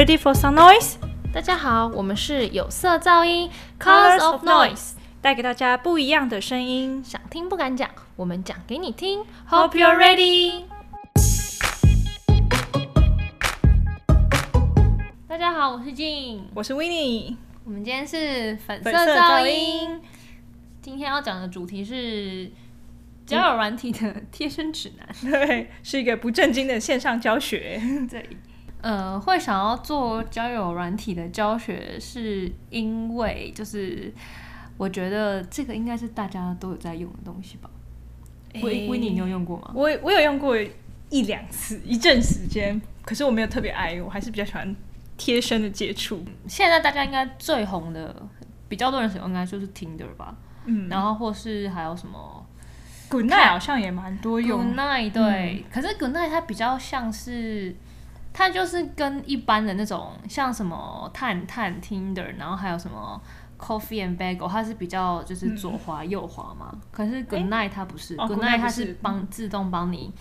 Ready for some noise？大家好，我们是有色噪音 （Colors of Noise），带给大家不一样的声音。想听不敢讲，我们讲给你听。Hope you're ready。大家好，我是静。我是 Winnie，我们今天是粉色噪噪音。今天要讲的主题是交友软体的贴身指南。对，是一个不正经的线上教学。对，呃，会想要做交友软体的教学，是因为就是我觉得这个应该是大家都有在用的东西吧。维维尼，你有用过吗？我我有用过一两次，一阵时间，可是我没有特别爱，我还是比较喜欢贴身的接触。现在大家应该最红的，比较多人使用应该就是 Tinder 吧，嗯，然后或是还有什么 Good Night 好像也蛮多用 Good Night 对，可是 Good Night 它比较像是，它就是跟一般的那种像什么探探 Tinder，然后还有什么 Coffee and Bagel，它是比较就是左滑右滑嘛，可是 Good Night 它不是、哦 Good Good Night Night 它是是帮自动帮你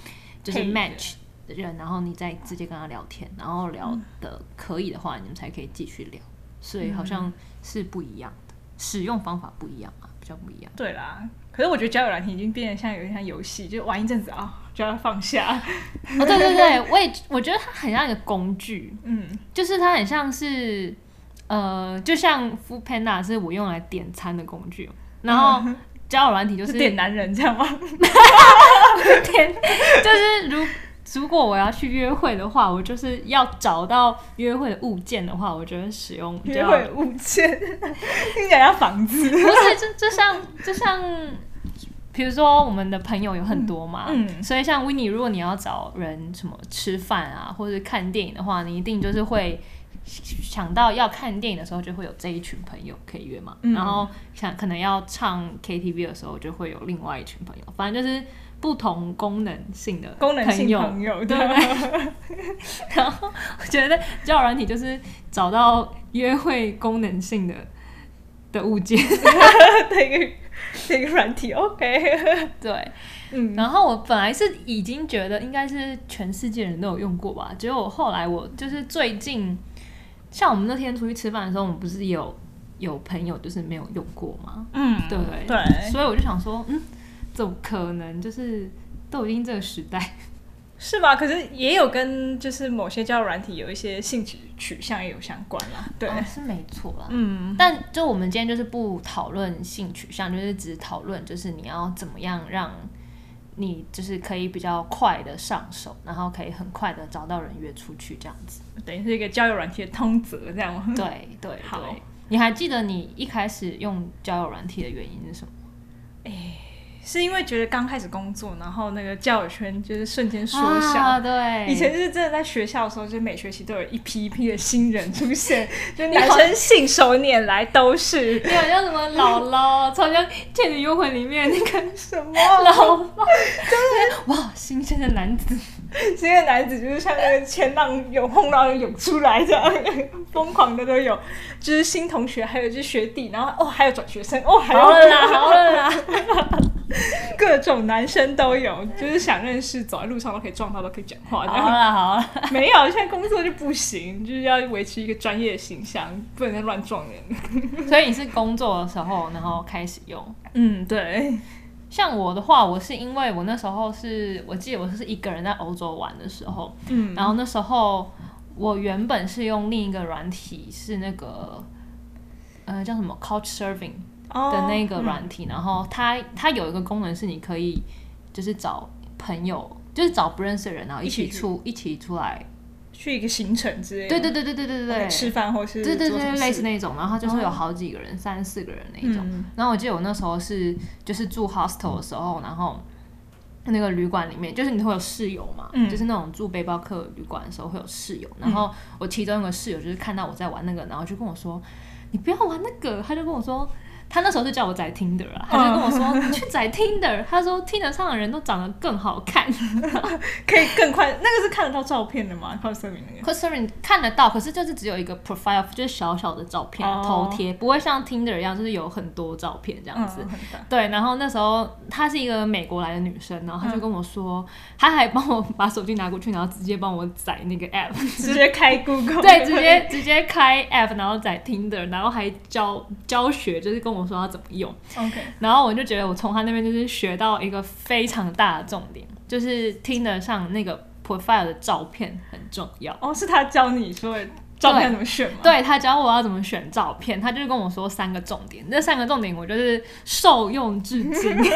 就是 match 的人，然后你再直接跟他聊天，然后聊的可以的话，你们才可以继续聊，所以好像是不一样的，使用方法不一样啊，比较不一样。对啦，可是我觉得交友软体已经变得像有点像游戏，就玩一阵子啊，就要放下。哦，对对对，我也我觉得它很像一个工具，嗯，就是它很像是，呃，就像 Food Panda 是我用来点餐的工具，然后交友软体就是是点男人这样吗？点，就是如如果我要去约会的话，我就是要找到约会的物件的话，我觉得使用约会物件，听起来像房子。不是就就像就像。比如说，我们的朋友有很多嘛，嗯所以像 w i n n i e 如果你要找人什么吃饭啊，或者看电影的话，你一定就是会想到要看电影的时候，就会有这一群朋友可以约嘛。嗯然后想可能要唱 KTV 的时候，就会有另外一群朋友，反正就是不同功能性的功能性友，朋友，对对不对？然后我觉得交友软体就是找到约会功能性的 的物件，的一个个软体，OK。对。嗯，然后我本来是已经觉得应该是全世界人都有用过吧，结果后来我就是最近，像我们那天出去吃饭的时候，我们不是有有朋友就是没有用过吗？嗯，对不对？对，所以我就想说，嗯，怎么可能？就是都已经这个时代，是吧？可是也有跟就是某些交友软体有一些性取取向也有相关啦。对，哦是没错啦。嗯，但就我们今天就是不讨论性取向，就是只讨论就是你要怎么样让你就是可以比较快的上手，然后可以很快的找到人约出去这样子。等于是一个交友软体的通则，这样吗？对对好对，你还记得你一开始用交友软体的原因是什么？是因为觉得刚开始工作，然后那个交友圈就是瞬间缩小。啊、对，以前就是真的在学校的时候，就每学期都有一批一批的新人出现，就男生信手拈来都是。你好像什么姥姥，好像《倩女幽魂》里面那个 什么？姥姥，就是哇，新鲜的男子，新的男子就是像那个前浪涌后浪涌出来这样，疯狂的都有，就是新同学，还有就是学弟，然后哦还有转学生，哦还有好了啦，好了啦，各种男生都有，就是想认识，走在路上都可以撞到，都可以讲话这好样。了好了，没有，现在工作就不行，就是要维持一个专业的形象，不能再乱撞人。所以你是工作的时候，然后开始用。嗯，对，像我的话，我是因为我那时候是我记得我是一个人在欧洲玩的时候，嗯，然后那时候我原本是用另一个软体，是那个呃叫什么 Couch Surfing 哦的那个软体，然后它它有一个功能是你可以就是找朋友，就是找不认识的人，然后一起出一起出来，去一个行程之类的，对对对对对对对对，吃饭或是对对对，类似那种，然后它就是有好几个人，三四个人那一种。嗯然后我记得我那时候是就是住 hostel 的时候，然后那个旅馆里面就是你会有室友嘛，嗯就是那种住背包客旅馆的时候会有室友。然后我其中一个室友就是看到我在玩那个，然后就跟我说：“你不要玩那个。”他就跟我说：“他那时候就叫我载 Tinder 啊，他就跟我说、你去载 Tinder，他说 Tinder 上的人都长得更好看。可以更快，那个是看得到照片的吗？靠声明那个。c o s e r i n 看得到，可是就是只有一个 profile，就是小小的照片、哦头贴，不会像 Tinder 一样，就是有很多照片这样子。嗯，对，然后那时候她是一个美国来的女生，然后嗯她就跟我说，她还帮我把手机拿过去，然后直接帮我载那个 app，直接开 Google，对，直接直接开 app，然后载 Tinder，然后还教教学，就是跟我说要怎么用。OK，然后我就觉得我从他那边就是学到一个非常大的重点，就是 Tinder 上那个 profile 的照片很重要。哦，是他教你说照片怎么选吗？，对他教我要怎么选照片，他就是跟我说三个重点，那三个重点我就是受用至今。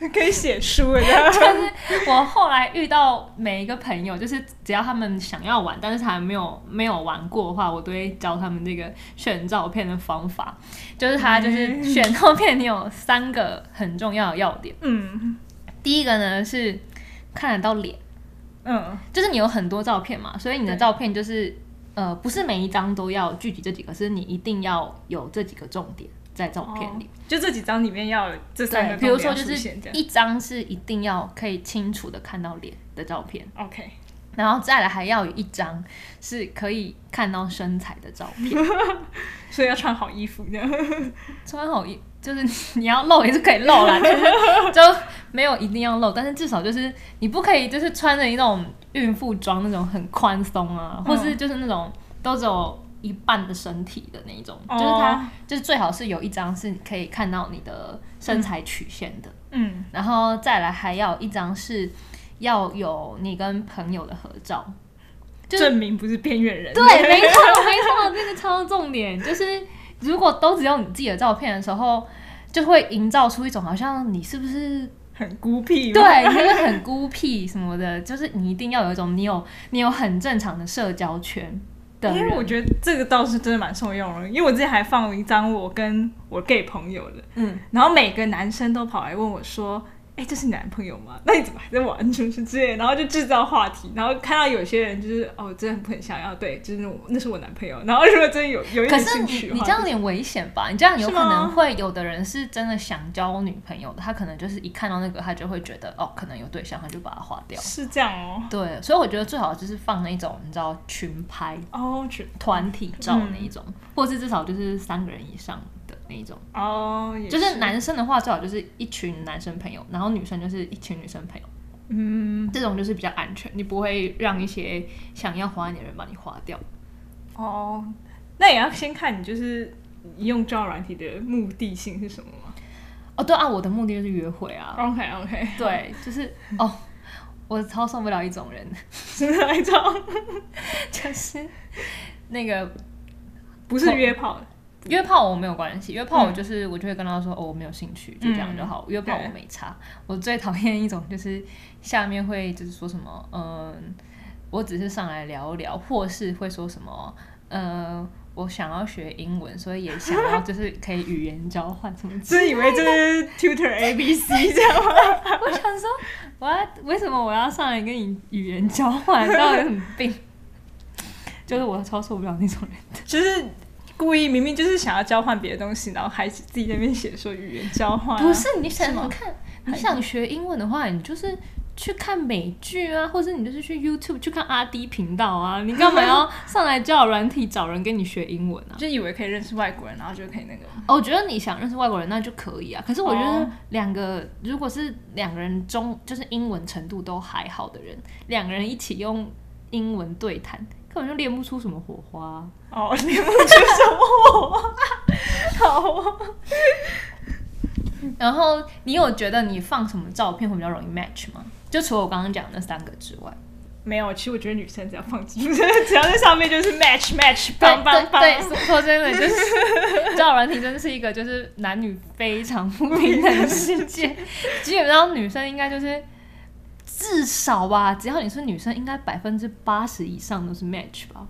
可以写书的。就是我后来遇到每一个朋友，就是只要他们想要玩，但是他还没有没有玩过的话，我都会教他们这个选照片的方法。就是他就是选照片，你有三个很重要的要点。嗯第一个呢是看得到脸，嗯，就是你有很多照片嘛，所以你的照片就是呃不是每一张都要聚集这几个，是你一定要有这几个重点在照片里。哦就这几张里面要有这三个，比如说就是。一张是一定要可以清楚的看到脸的照片，OK，然后再来还要有一张是可以看到身材的照片。所以要穿好衣服这样。穿好衣就是你要露也是可以露啦，就是就没有一定要露，但是至少就是你不可以就是穿着一种孕妇装那种很宽松啊，或是就是那种都只有一半的身体的那一种，就是它哦就是最好是有一张是可以看到你的身材曲线的。嗯，然后再来还要一张是要有你跟朋友的合照，就是证明不是边缘人。对，没错没错，这个超重点，就是如果都只有你自己的照片的时候，就会营造出一种好像你是不是很孤僻。对，你会很孤僻什么的，就是你一定要有一种你有你有很正常的社交圈的因为我，觉得这个倒是真的蛮受用的，因为我之前还放了一张我跟我 gay 朋友的，嗯，然后每个男生都跑来问我说：“哎、这是你男朋友吗？那你怎么还在玩？就是之类的，然后就制造话题，然后看到有些人就是哦，真的很想要，对，就是我那是我男朋友。然后如果真的有有一点兴趣可是，你这样有点危险吧？你这样有可能会有的人是真的想交女朋友的，他可能就是一看到那个，他就会觉得哦，可能有对象，他就把它划掉。是这样哦。对，所以我觉得最好就是放那种你知道群拍、哦，群团体照嗯那一种，或是至少就是三个人以上的那一种。哦，也就是男生的话，最好就是一群男生朋友，然后女生就是一群女生朋友，嗯这种就是比较安全，你不会让一些想要花你的人把你花掉。哦，那也要先看你就是你用交友软体的目的性是什么吗哦，对啊，我的目的就是约会啊。？OK OK，，对，就是哦，我超受不了一种人，是哪一种？就是那个不是约炮的，约炮我没有关系，约炮我嗯就是、我就会跟他说哦我没有兴趣，就这样就好。约炮我没差。我最讨厌一种就是下面会就是说什么嗯，我只是上来聊聊，或是会说什么呃。我想要学英文，所以也想要 就是可以语言交换什么之真以为这是 Tutor A B C 这样吗？我想说，我要为什么我要上来跟你语言交换？到底有什么病？就是我超受不了那种人的。就是故意明明就是想要交换别的东西，然后还自己在那边写说语言交换啊、不是你想看，你想学英文的话，你就是去看美剧啊，或者你就是去 YouTube 去看阿 D 频道啊。你干嘛要上来教软体找人跟你学英文啊？就以为可以认识外国人，然后就可以那个。哦我觉得你想认识外国人那就可以啊。可是我觉得哦两个、如果是两个人中就是英文程度都还好的人，两个人一起用英文对谈，根本就练不出什么火花啊、哦，练不出什么火花？好哦，然后你有觉得你放什么照片会比较容易 match 吗？就除了我刚刚讲的那三个之外，没有，其实我觉得女生只要放 只要在上面就是 match match，对棒棒棒。对对，说真的，就是 交友软体真的是一个就是男女非常不平等的世界。基本上女生应该就是至少吧，只要你是女生，应该百分之八十以上都是 match 吧。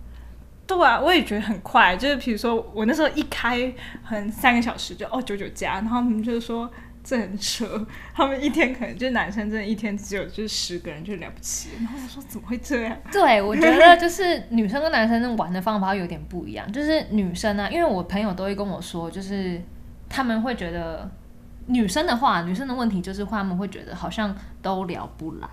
对啊，我也觉得很快。就是比如说，我那时候一开，可能三个小时就哦九九加，然后他们就说，这很扯，他们一天可能就是男生真的一天只有就是十个人就了不起，然后我说怎么会这样？对，我觉得就是女生跟男生玩的方法有点不一样。就是女生呢、因为我朋友都会跟我说，就是他们会觉得女生的话，女生的问题就是他们会觉得好像都聊不来。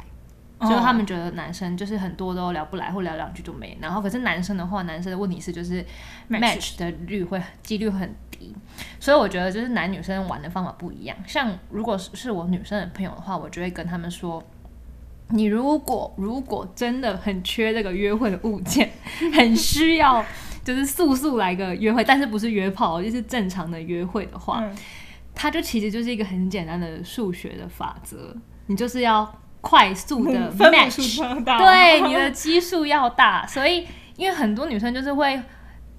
就是他们觉得男生就是很多都聊不来，或聊两句就没。然后可是男生的话，男生的问题是就是 match 的率会几率很低，所以我觉得就是男女生玩的方法不一样。像如果是是我女生的朋友的话，我就会跟他们说，你如果如果真的很缺这个约会的物件，很需要就是速速来个约会，但是不是约炮，就是正常的约会的话，嗯它就其实就是一个很简单的数学的法则，你就是要快速的 match，对，你的基数要大，所以因为很多女生就是会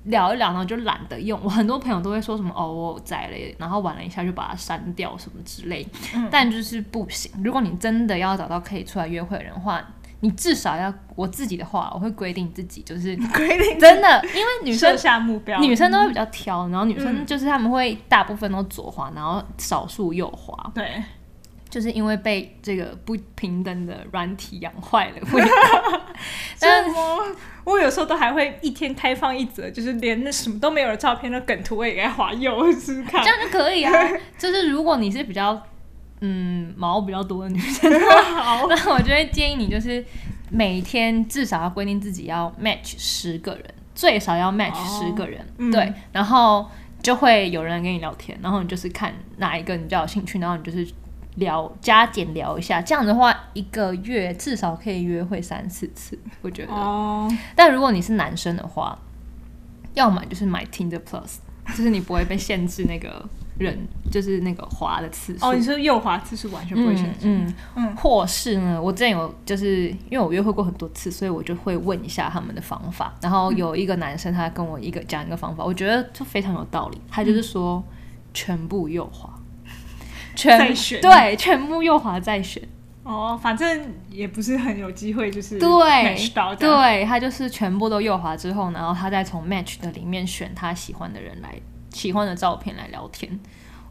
聊一聊，然后就懒得用。我很多朋友都会说什么哦，我有载了，然后玩了一下就把它删掉什么之类，嗯。但就是不行。如果你真的要找到可以出来约会的人的话，你至少要我自己的话，我会规定自己就是 规定真的，因为女生下目标，女生都会比较挑，然后女生嗯。就是他们会大部分都左滑，然后少数右滑，对，就是因为被这个不平等的软体养坏了？我有时候都还会一天开放一则，就是连那什么都没有的照片的梗图，我也该划右试试看这。样就可以啊。就是如果你是比较嗯毛比较多的女生，好，那我就会建议你就是每天至少要规定自己要 match 十个人，最少要 match 哦十个人，嗯对，然后就会有人跟你聊天，然后你就是看哪一个你比较有兴趣，然后你就是。聊加减聊一下，这样的话一个月至少可以约会三四次，我觉得。哦，但如果你是男生的话，要么就是买 Tinder Plus，就是你不会被限制那个人，就是那个滑的次数。哦，你说右滑次数完全不会限制，嗯嗯嗯或是呢，我之前有就是因为我约会过很多次，所以我就会问一下他们的方法。然后有一个男生他跟我一个讲一个方法，我觉得就非常有道理。他就是说全部右滑，全对，全部右滑再选。哦，反正也不是很有机会，就是对对，他就是全部都右滑之后，然后他再从 match 的里面选他喜欢的人来喜欢的照片来聊天。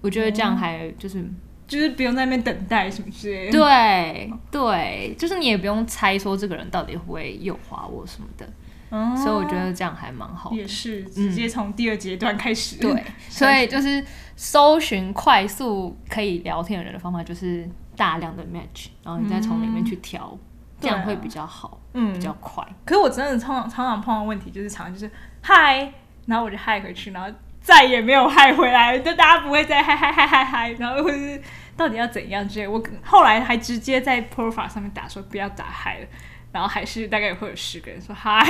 我觉得这样还就是、就是不用在那边等待什么之类的。对对，就是你也不用猜说这个人到底会不会右滑我什么的，哦所以我觉得这样还蛮好的。也是直接从第二阶段开始。对，所以就是搜寻快速可以聊天的人的方法，就是大量的 match，然后你再从里面去挑，这样会比较好，嗯比较快。可是我真的常常常常碰到问题，就是常常就是嗨，然后我就嗨回去，然后再也没有嗨回来，就大家不会再嗨嗨嗨嗨嗨，然后或者是到底要怎样之类。我后来还直接在 profile 上面打说不要打嗨了，然后还是大概会有十个人说嗨，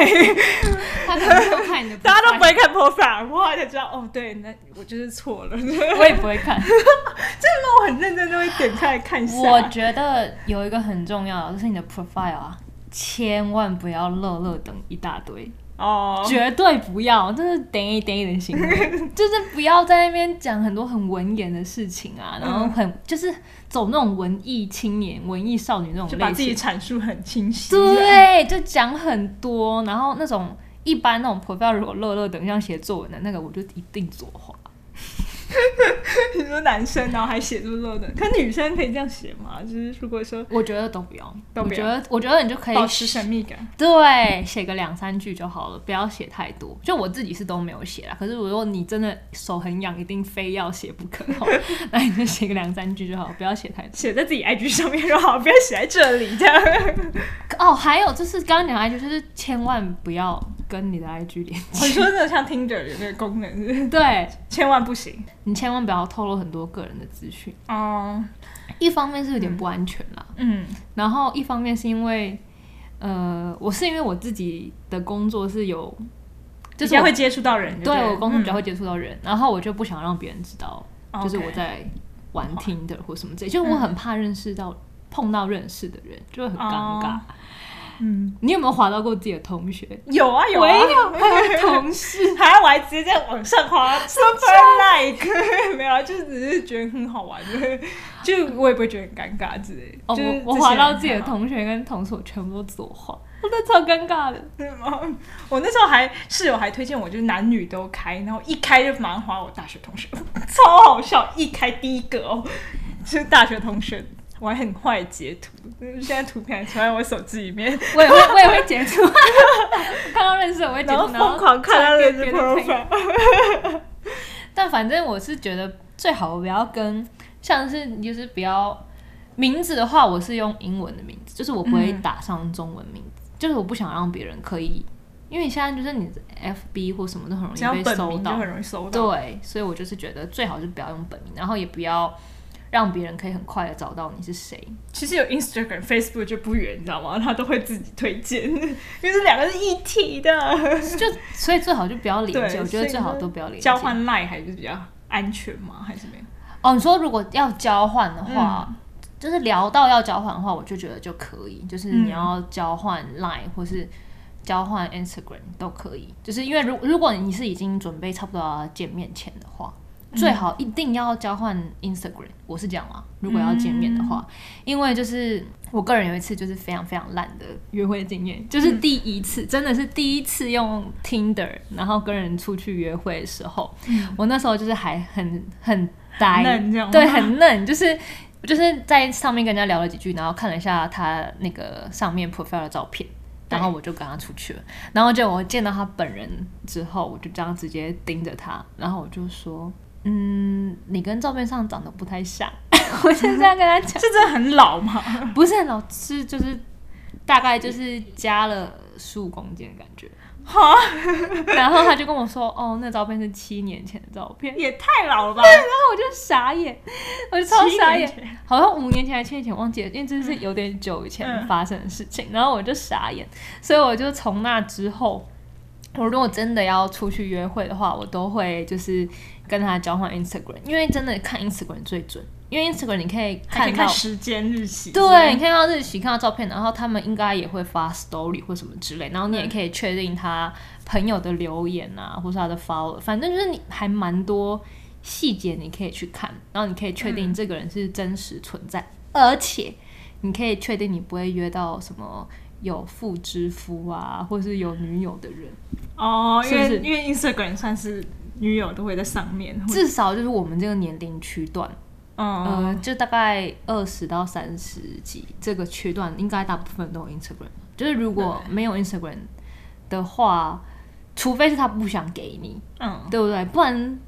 他可能看你的，大家都不会看 profile，我后来才知道哦，对，那我就是错了，我也不会看。那我很认真都会点开来看一下。我觉得有一个很重要的，就是你的 profile 啊，千万不要乐乐等一大堆，哦，绝对不要，就是等一等一的行为，就是不要在那边讲很多很文言的事情啊，然后很就是走那种文艺青年、文艺少女那种就把自己类型，阐述很清晰。对，就讲很多，然后那种一般那种 profile 如果乐乐等像写作文的那个，我就一定左滑。你说男生，然后还写这么多的，可女生可以这样写吗？就是如果说我觉得都不用，都不用我觉得我觉得你就可以保持神秘感，对，写个两三句就好了，不要写太多。就我自己是都没有写啦，可是如果你真的手很痒，一定非要写不可，哦 那你就写个两三句就好，不要写太多。写在自己 IG 上面就好，不要写在这里这样。哦，还有就是刚刚讲 IG，就是千万不要跟你的 IG 连我接，说真的像 Tinder 有那个功能对。千万不行。你千万不要透露很多个人的资讯。哦，一方面是有点不安全啦，嗯，然后一方面是因为，呃，我是因为我自己的工作是有，就就是是我会接触到人就对，我工作比较会嗯接触到人，然后我就不想让别人知道，就是我在玩听的或什么之类，就是我很怕认识到、碰到认识的人，就会很尴尬。哦嗯，你有没有划到过自己的同学？有啊有啊，我也有还有同事，还有我还直接在网上划 super like，没有啊，就是只是觉得很好玩的，就我也不会觉得很尴尬之类的。哦，就是我划到自己的同学跟同事，我全部都左滑，我真的超尴尬的。我那时候还室友还推荐我，就是男女都开，然后一开就马上划我大学同学，超好笑，一开第一个哦，就是大学同学，我还很坏截图，嗯现在图片还存在我手机里面，我也会我也会截图，看到认识我会截图，然后疯狂看他的传给别的。但反正我是觉得最好不要跟，像是你就是不要名字的话，我是用英文的名字，就是我不会嗯打上中文名字，就是我不想让别人可以，因为现在就是你的 FB 或什么都很容易被搜到很，容易搜到。对，所以我就是觉得最好是不要用本名，然后也不要让别人可以很快的找到你是谁。其实有 Instagram、Facebook 就不远，你知道吗？他都会自己推荐，因为这两个是一体的。就所以最好就不要连对，接，我觉得最好都不要连接。交换 line 还是比较安全吗？还是没有？哦，你说如果要交换的话，嗯就是聊到要交换的话，我就觉得就可以，就是嗯你要交换 Line 或是交换 Instagram 都可以，就是因为如如果你是已经准备差不多要见面前的话。嗯最好一定要交换 Instagram，我是这样啊。如果要见面的话，嗯因为就是我个人有一次就是非常非常烂的约会经验，就是嗯第一次，真的是第一次用 Tinder，然后跟人出去约会的时候，我那时候就是还很很呆，对，很嫩，就是就是在上面跟人家聊了几句，然后看了一下他那个上面 profile 的照片。然后我就跟他出去了，然后就我见到他本人之后，我就这样直接盯着他，然后我就说，嗯，你跟照片上长得不太像，我就这样跟他讲，这真的很老吗？不是很老是就是大概就是加了十五公斤的感觉，好，然后他就跟我说，哦，那照片是七年前的照片，也太老了吧？对 然后我就傻眼，我就超傻眼。好像五年前还七年前忘记了，因为这是有点久以前嗯发生的事情，然后我就傻眼，所以我就从那之后，我如果真的要出去约会的话，我都会就是跟他交换 Instagram，因为真的看 Instagram 最准，因为 Instagram 你可以看到时间日期。对，你看到日期，看到照片，然后他们应该也会发 story 或什么之类，然后你嗯也可以确定他朋友的留言啊，或是他的 follow，反正就是你还蛮多细节你可以去看，然后你可以确嗯。定这个人是真实存在，而且你可以确定你不会约到什么有妇之夫啊，或是有女友的人，哦，因为因为 Instagram 算是女友都会在上面，至少就是我们这个年龄区段，呃，嗯，就大概二十到三十几这个区段，应该大部分都有 Instagram。就是如果没有 Instagram 的话，除非是他不想给你，嗯，对不对？不然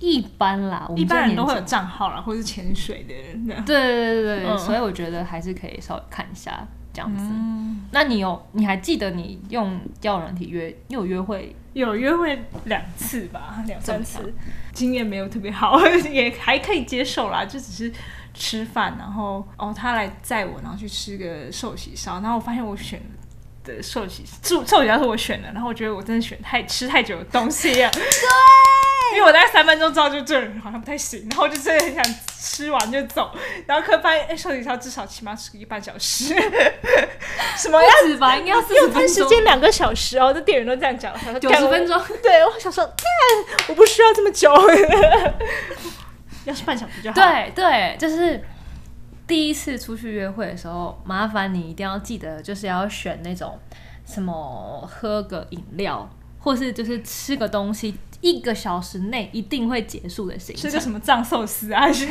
一般啦，我们一般人都会有账号啦，或是潜水的人。对对对对对，嗯所以我觉得还是可以稍微看一下这样子。嗯，那你有你还记得你用交友软体约，你有约会？有约会两次吧，两三次，经验没有特别好，也还可以接受啦，就只是吃饭，然后哦他来载我，然后去吃个寿喜烧，然后我发现我选的寿喜寿寿喜烧是我选的，然后我觉得我真的选太吃太久的东西了，对，因为我大概三分钟之后就这人好像不太行，然后我就真的很想吃完就走，然后可发现哎寿喜烧至少起码吃个一半小时，什么样子吧，应该要四十分钟。时间两个小时哦，这店员都这样讲，我想说90干我分钟。对，我想说，干，我不需要这么久，要是半小时就好。，对对，就是第一次出去约会的时候，麻烦你一定要记得，就是要选那种什么喝个饮料，或是就是吃个东西，一个小时内一定会结束的行程。吃个。什么藏寿司啊，全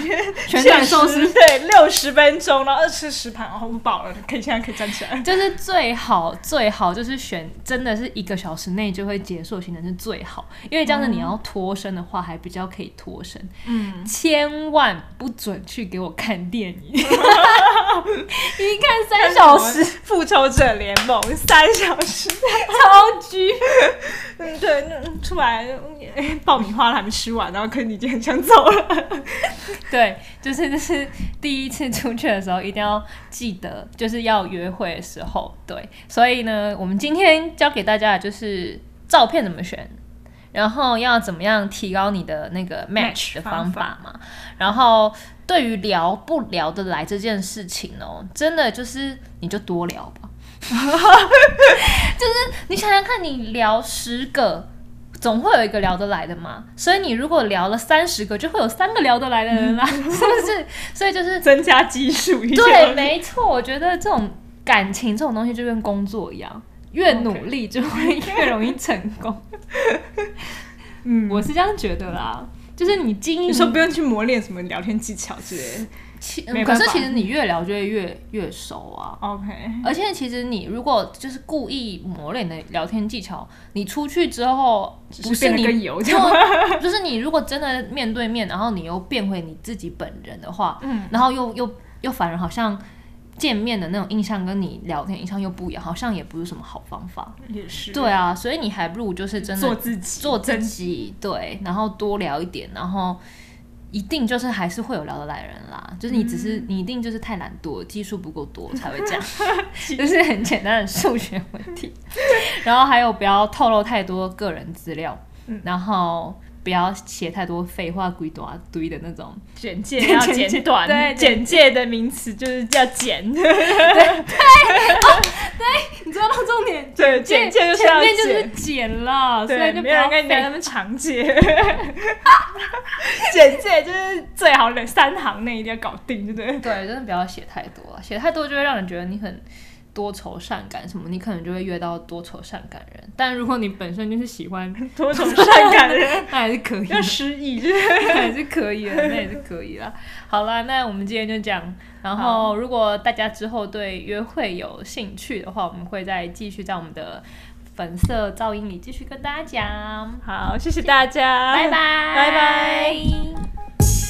全展寿司？对，六十分钟，然后吃十盘，然后饱了，可以现在可以站起来。就是最好最好就是选真的是一个小时内就会结束的行程是最好，因为这样子你要脱身的话还比较可以脱身。嗯，千万不准去给我看电影，一看三小时，复仇者联盟？三小时，超巨。嗯，对，那出来哎爆米花还没吃完，然后可能你已经很想走了。对，就是就是第一次出去的时候，一定要记得，就是要约会的时候，对。所以呢，我们今天教给大家的就是照片怎么选，然后要怎么样提高你的那个 match Match 的方法嘛。然后对于聊不聊得来这件事情哦，真的就是你就多聊吧。就是你想想看，你聊十个。总会有一个聊得来的嘛，所以你如果聊了三十个，就会有三个聊得来的人啦，是不是？所以就是增加基数，对，没错。我觉得这种感情这种东西就跟工作一样，越努力就会越容易成功。嗯，我是这样觉得啦。就是你经营你说不用去磨练什么聊天技巧之类的。可是其实你越聊就会越越熟啊。OK，而且其实你如果就是故意磨练的聊天技巧，你出去之后不是你就 就是你如果真的面对面，然后你又变回你自己本人的话，嗯，然后又又又反而好像见面的那种印象跟你聊天印象又不一样，好像也不是什么好方法。也是对啊，所以你还不如就是真的做自己，做自己，对，然后多聊一点，然后一定就是还是会有聊得来的人啦。就是你只嗯是、你一定就是太懒惰，技术不够多才会这样，就是很简单的数学问题。然后还有不要透露太多个人资料，嗯然后不要写太多废话，鬼多堆的那种。简介 要简简短，简介的名词就是要简 对，你知道重点，对，简介就是要前面就是简。简了，所对，以就不没有人跟你讲那么长介，简介就是最好的三行内一定要搞定，对不对？对，真的不要写太多了，写太多就会让人觉得你很多愁善感什么，你可能就会约到多愁善感人。但如果你本身就是喜欢 多愁善感的人 那还是可以的要，失忆，还是可以的，那也是可以啦。好啦，那我们今天就这样。然后，如果大家之后对约会有兴趣的话，我们会再继续在我们的粉色噪音里继续跟大家讲。好，谢谢大家，拜拜，拜拜。